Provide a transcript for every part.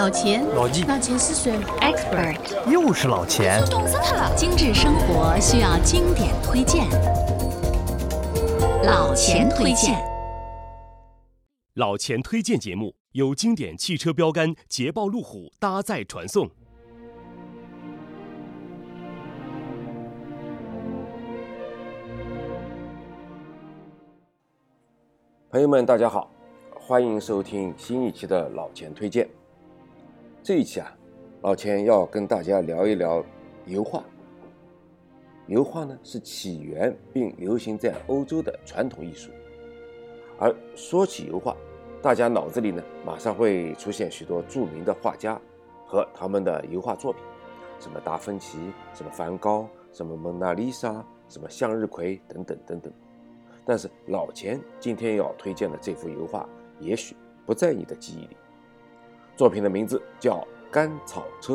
老钱，老纪，老钱是谁？Expert，又是老钱。懂死他了！精致生活需要经典推荐，老钱推荐。老钱推荐节目由经典汽车标杆捷豹路虎搭载传送。朋友们，大家好，欢迎收听新一期的老钱推荐。这一期啊，老钱要跟大家聊一聊油画。油画呢是起源并流行在欧洲的传统艺术。而说起油画，大家脑子里呢马上会出现许多著名的画家和他们的油画作品，什么达芬奇、什么梵高、什么蒙娜丽莎、什么向日葵等等等等。但是老钱今天要推荐的这幅油画，也许不在你的记忆里。作品的名字叫《甘草车》，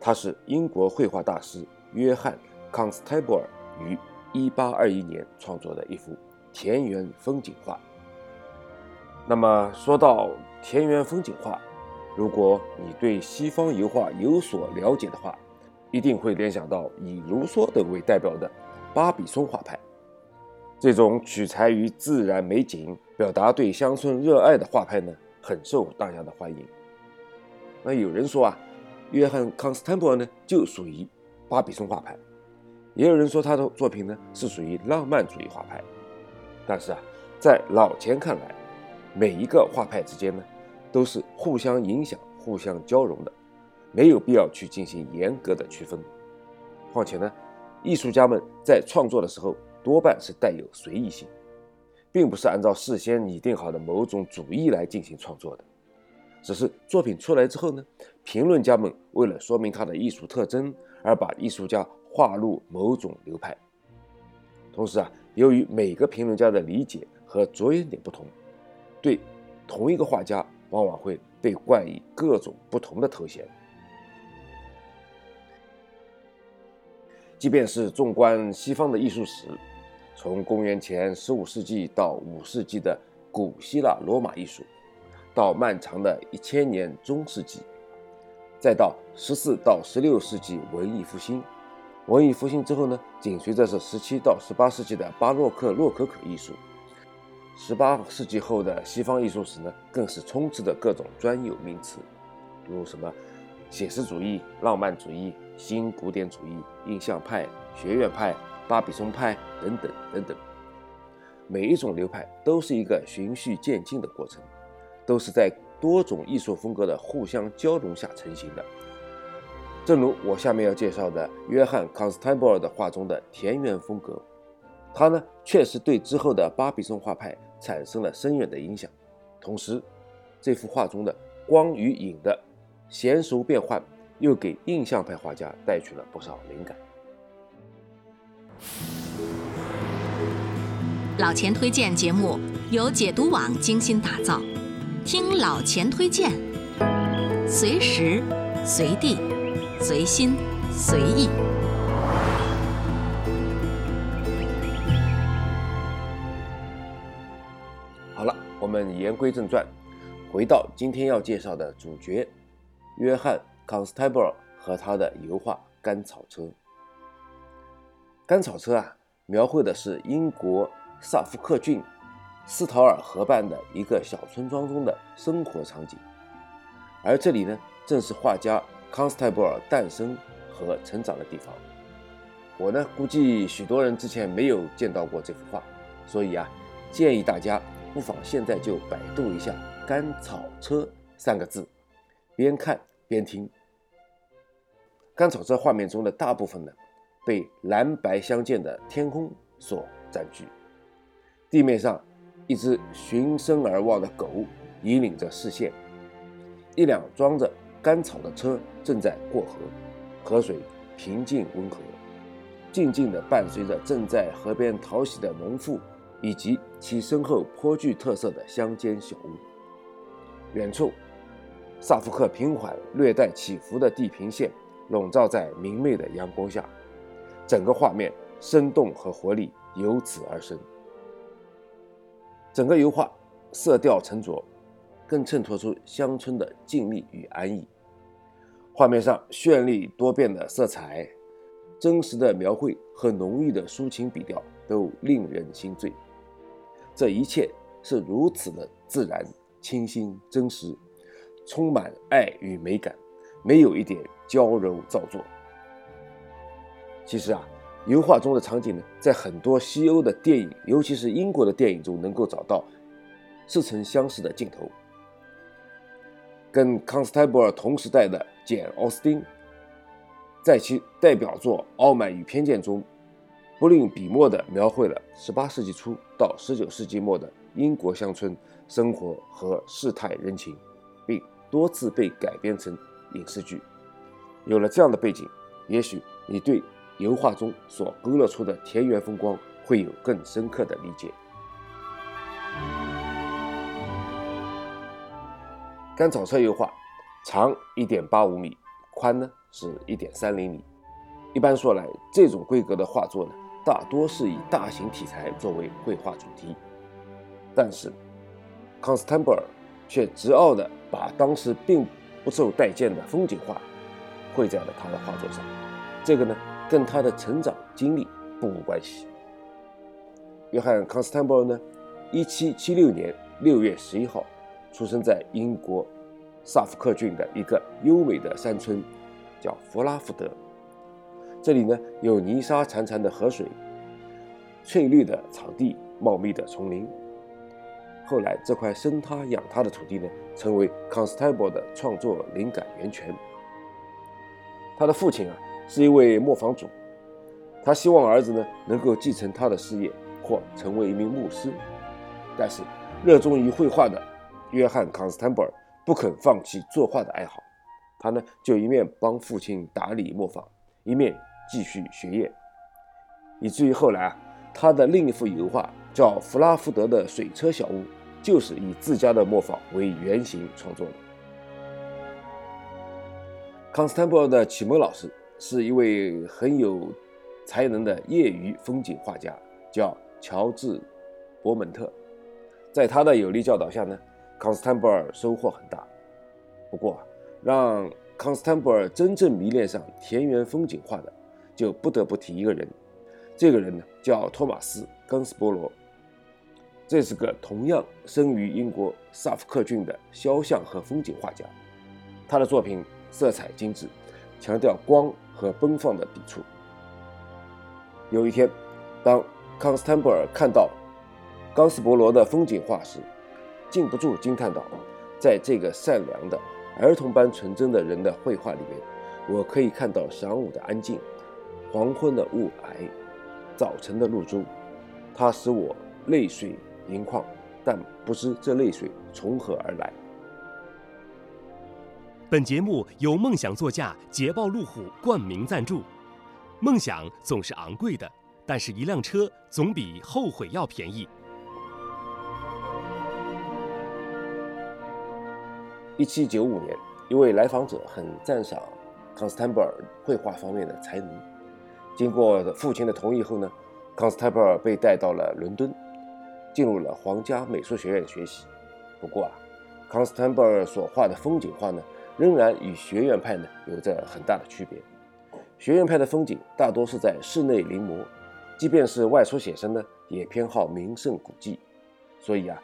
它是英国绘画大师约翰·康斯泰布尔于1821年创作的一幅田园风景画。那么说到田园风景画，如果你对西方油画有所了解的话，一定会联想到以卢梭等为代表的巴比松画派。这种取材于自然美景、表达对乡村热爱的画派呢，很受大家的欢迎。那有人说啊，约翰·康斯坦布尔呢就属于巴比松画派，也有人说他的作品呢是属于浪漫主义画派。但是啊，在老钱看来，每一个画派之间呢都是互相影响、互相交融的，没有必要去进行严格的区分。况且呢，艺术家们在创作的时候多半是带有随意性，并不是按照事先拟定好的某种主义来进行创作的。只是作品出来之后呢，评论家们为了说明它的艺术特征，而把艺术家划入某种流派。同时啊，由于每个评论家的理解和着眼点不同，对同一个画家往往会被冠以各种不同的头衔。即便是纵观西方的艺术史，从公元前十五世纪到五世纪的古希腊罗马艺术。到漫长的一千年中世纪，再到十四到十六世纪文艺复兴，文艺复兴之后呢，紧随着是十七到十八世纪的巴洛克洛可可艺术。十八世纪后的西方艺术史呢，更是充斥着各种专有名词，如什么写实主义、浪漫主义、新古典主义、印象派、学院派、巴比松派等等等等。每一种流派都是一个循序渐进的过程。都是在多种艺术风格的互相交融下成型的。正如我下面要介绍的约翰·康斯坦布尔的画中的田园风格，他呢确实对之后的巴比松画派产生了深远的影响。同时，这幅画中的光与影的娴熟变换，又给印象派画家带去了不少灵感。老钱推荐节目由解读网精心打造。听老钱推荐，随时随地随心随意。好了，我们言归正传，回到今天要介绍的主角——约翰·康斯泰布尔和他的油画《甘草车》。《甘草车》啊，描绘的是英国萨福克郡。斯陶尔河畔的一个小村庄中的生活场景，而这里呢，正是画家康斯泰布尔诞生和成长的地方。我呢，估计许多人之前没有见到过这幅画，所以啊，建议大家不妨现在就百度一下“甘草车”三个字，边看边听。甘草车画面中的大部分呢，被蓝白相间的天空所占据，地面上。一只循声而望的狗引领着视线，一辆装着干草的车正在过河，河水平静温和，静静地伴随着正在河边淘洗的农妇以及其身后颇具特色的乡间小屋。远处，萨福克平缓、略带起伏的地平线笼罩在明媚的阳光下，整个画面生动和活力由此而生。整个油画色调沉着，更衬托出乡村的静谧与安逸。画面上绚丽多变的色彩、真实的描绘和浓郁的抒情笔调都令人心醉。这一切是如此的自然、清新、真实，充满爱与美感，没有一点娇柔造作。其实啊，油画中的场景呢，在很多西欧的电影，尤其是英国的电影中，能够找到似曾相识的镜头。跟康斯泰博尔同时代的简·奥斯汀，在其代表作《傲慢与偏见》中，不吝笔墨地描绘了18世纪初到19世纪末的英国乡村生活和世态人情，并多次被改编成影视剧。有了这样的背景，也许你对油画中所勾勒出的田园风光会有更深刻的理解。甘草车油画长一点八五米，宽呢是一点三厘米。一般说来，这种规格的画作呢，大多是以大型题材作为绘画主题。但是，康斯坦布尔却执拗地把当时并不受待见的风景画绘在了他的画作上。这个呢，跟他的成长经历不无关系。约翰·康斯坦布呢，一七七六年六月十一号。出生在英国萨福克郡的一个优美的山村，叫弗拉福德。这里呢有泥沙潺潺的河水、翠绿的草地、茂密的丛林。后来，这块生他养他的土地呢，成为康斯泰博的创作灵感源泉。他的父亲啊是一位磨坊主，他希望儿子呢能够继承他的事业或成为一名牧师，但是热衷于绘画的。约翰·康斯坦布尔不肯放弃作画的爱好，他呢就一面帮父亲打理磨坊，一面继续学业，以至于后来啊，他的另一幅油画叫《弗拉福德的水车小屋》，就是以自家的磨坊为原型创作的。康斯坦布尔的启蒙老师是一位很有才能的业余风景画家，叫乔治·伯蒙特，在他的有力教导下呢。康斯坦布尔收获很大，不过让康斯坦布尔真正迷恋上田园风景画的，就不得不提一个人。这个人呢，叫托马斯·冈斯波罗。这是个同样生于英国萨福克郡的肖像和风景画家。他的作品色彩精致，强调光和奔放的笔触。有一天，当康斯坦布尔看到冈斯伯罗的风景画时，禁不住惊叹道：“在这个善良的、儿童般纯真的人的绘画里面，我可以看到晌午的安静、黄昏的雾霭、早晨的露珠。它使我泪水盈眶，但不知这泪水从何而来。”本节目由梦想座驾捷豹路虎冠名赞助。梦想总是昂贵的，但是一辆车总比后悔要便宜。一七九五年，一位来访者很赞赏康斯坦布尔绘画方面的才能。经过父亲的同意后呢，康斯坦布尔被带到了伦敦，进入了皇家美术学院学习。不过啊，康斯坦布尔所画的风景画呢，仍然与学院派呢有着很大的区别。学院派的风景大多是在室内临摹，即便是外出写生呢，也偏好名胜古迹。所以啊。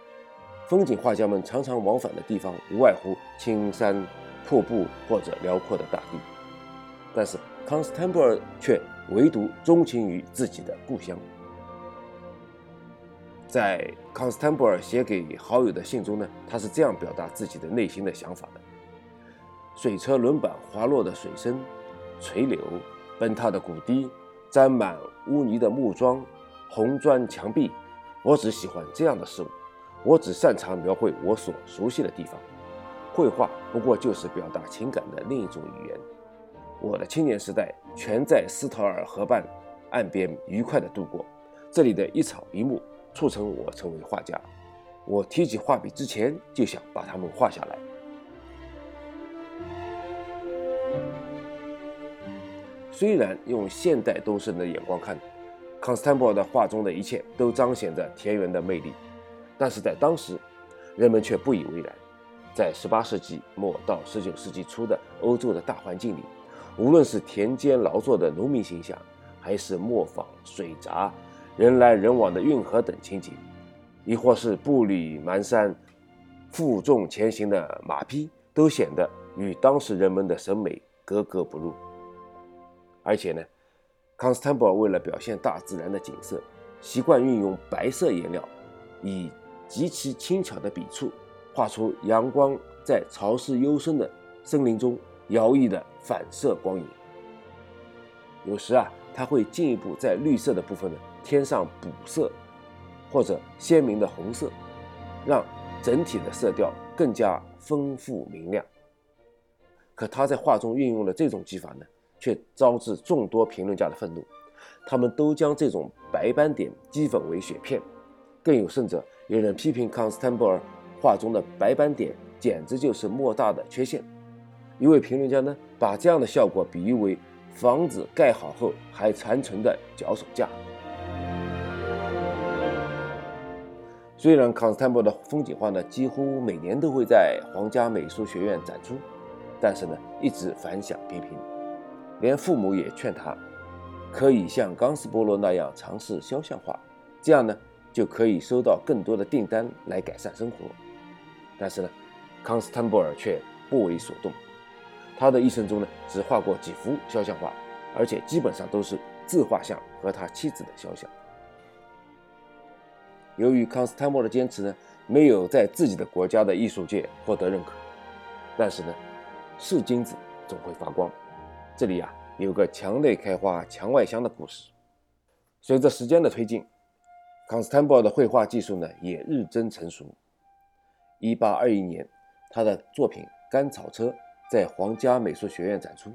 风景画家们常常往返的地方，无外乎青山、瀑布或者辽阔的大地。但是康斯坦布尔却唯独钟情于自己的故乡。在康斯坦布尔写给好友的信中呢，他是这样表达自己的内心的想法的：水车轮板滑落的水声、垂柳、奔踏的谷堤、沾满污泥的木桩、红砖墙壁，我只喜欢这样的事物。我只擅长描绘我所熟悉的地方，绘画不过就是表达情感的另一种语言。我的青年时代全在斯陶尔河畔岸边愉快地度过，这里的一草一木促成我成为画家。我提起画笔之前就想把它们画下来。虽然用现代都市人的眼光看，康斯坦布尔的画中的一切都彰显着田园的魅力。但是在当时，人们却不以为然。在18世纪末到19世纪初的欧洲的大环境里，无论是田间劳作的农民形象，还是磨坊、水闸、人来人往的运河等情景，亦或是步履蹒跚、负重前行的马匹，都显得与当时人们的审美格格不入。而且呢，康斯坦布尔为了表现大自然的景色，习惯运用白色颜料，以极其轻巧的笔触。画出阳光在潮湿幽深的森林中摇曳的反射光影。有时啊，他会进一步在绿色的部分呢添上补色，或者鲜明的红色，让整体的色调更加丰富明亮。可他在画中运用了这种技法呢，却招致众多评论家的愤怒。他们都将这种白斑点讥讽为雪片，更有甚者，有人批评康斯坦布尔。画中的白斑点简直就是莫大的缺陷。一位评论家呢，把这样的效果比喻为房子盖好后还残存的脚手架。虽然康斯坦布的风景画呢，几乎每年都会在皇家美术学院展出，但是呢，一直反响平平。连父母也劝他，可以像冈斯波罗那样尝试肖像画，这样呢，就可以收到更多的订单来改善生活。但是呢，康斯坦布尔却不为所动。他的一生中呢，只画过几幅肖像画，而且基本上都是自画像和他妻子的肖像。由于康斯坦布尔的坚持呢，没有在自己的国家的艺术界获得认可。但是呢，是金子总会发光。这里呀，有个墙内开花墙外香的故事。随着时间的推进，康斯坦布尔的绘画技术呢，也日臻成熟。一八二一年，他的作品《甘草车》在皇家美术学院展出。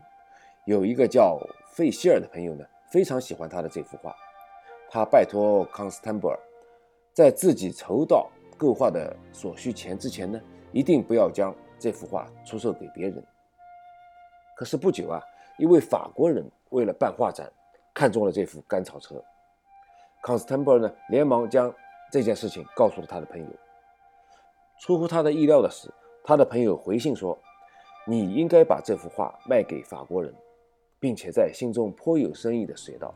有一个叫费希尔的朋友呢，非常喜欢他的这幅画。他拜托康斯坦布尔，在自己筹到购画的所需钱之前呢，一定不要将这幅画出售给别人。可是不久啊，一位法国人为了办画展，看中了这幅甘草车。康斯坦布尔呢，连忙将这件事情告诉了他的朋友。出乎他的意料的是，他的朋友回信说：“你应该把这幅画卖给法国人，并且在心中颇有深意的写道：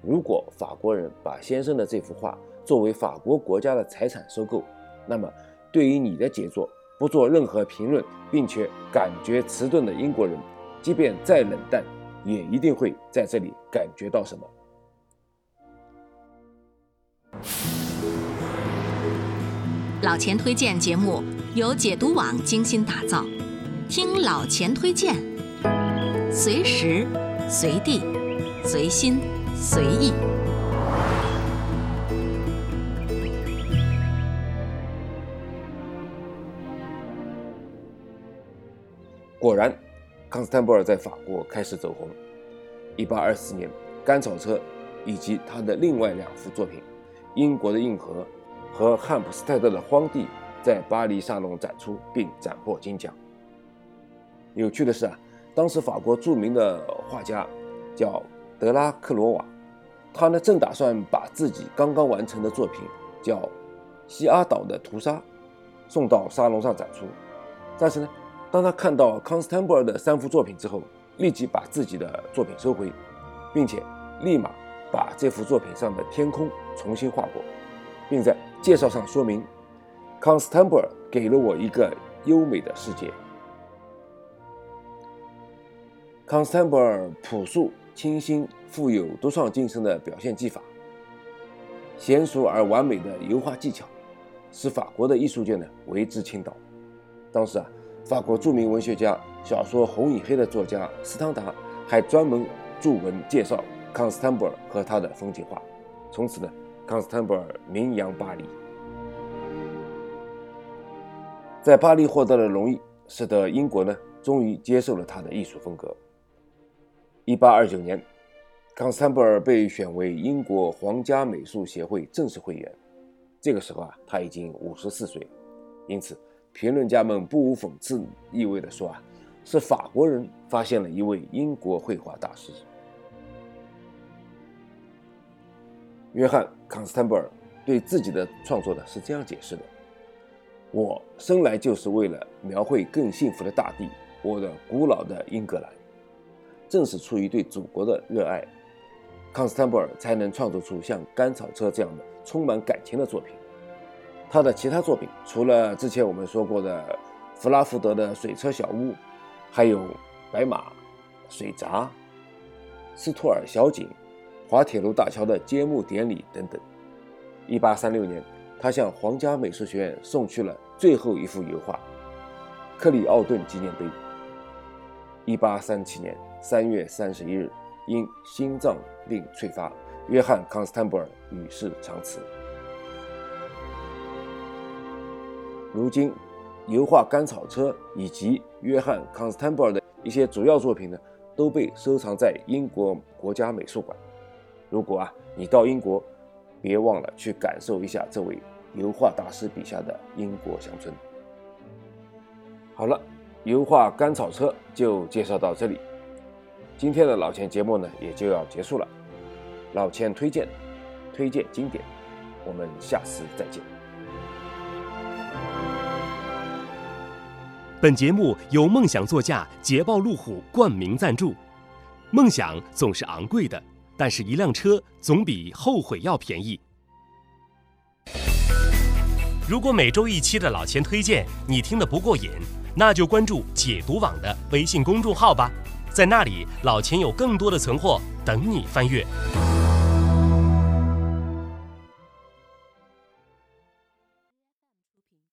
如果法国人把先生的这幅画作为法国国家的财产收购，那么对于你的杰作不做任何评论，并且感觉迟钝的英国人，即便再冷淡，也一定会在这里感觉到什么。”老钱推荐节目由解读网精心打造，听老钱推荐，随时随地随心随意。果然，康斯坦布尔在法国开始走红。一八二四年，《甘草车》以及他的另外两幅作品《英国的运河》。和汉普斯泰德的荒地在巴黎沙龙展出并斩获金奖。有趣的是啊，当时法国著名的画家叫德拉克罗瓦，他呢正打算把自己刚刚完成的作品叫《西阿岛的屠杀》送到沙龙上展出，但是呢，当他看到康斯坦布尔的三幅作品之后，立即把自己的作品收回，并且立马把这幅作品上的天空重新画过。并在介绍上说明，康斯坦布尔给了我一个优美的世界。康斯坦布尔朴素、清新、富有独创精神的表现技法，娴熟而完美的油画技巧，使法国的艺术界呢为之倾倒。当时啊，法国著名文学家、小说《红与黑》的作家斯汤达还专门著文介绍康斯坦布尔和他的风景画。从此呢。康斯坦布尔名扬巴黎，在巴黎获得了荣誉，使得英国呢终于接受了他的艺术风格。一八二九年，康斯坦布尔被选为英国皇家美术协会正式会员。这个时候啊，他已经五十四岁，因此评论家们不无讽刺意味地说啊，是法国人发现了一位英国绘画大师。约翰·康斯坦布尔对自己的创作呢是这样解释的：我生来就是为了描绘更幸福的大地，我的古老的英格兰。正是出于对祖国的热爱，康斯坦布尔才能创作出像《甘草车》这样的充满感情的作品。他的其他作品，除了之前我们说过的弗拉福德的《水车小屋》，还有《白马》《水闸》、斯托尔小景、滑铁卢大桥的揭幕典礼等等。1836年，他向皇家美术学院送去了最后一幅油画——克里奥顿纪念碑。1837年3月31日，因心脏病猝发，约翰·康斯坦布尔与世长辞。如今，油画《甘草车》以及约翰·康斯坦布尔的一些主要作品呢，都被收藏在英国国家美术馆。如果啊，你到英国，别忘了去感受一下这位油画大师笔下的英国乡村。好了，油画《甘草车》就介绍到这里，今天的老钱节目呢也就要结束了。老钱推荐，推荐经典，我们下次再见。本节目由梦想座驾捷豹路虎冠名赞助。梦想总是昂贵的，但是一辆车总比后悔药便宜。如果每周一期的老钱推荐你听得不过瘾，那就关注解读网的微信公众号吧，在那里老钱有更多的存货等你翻阅。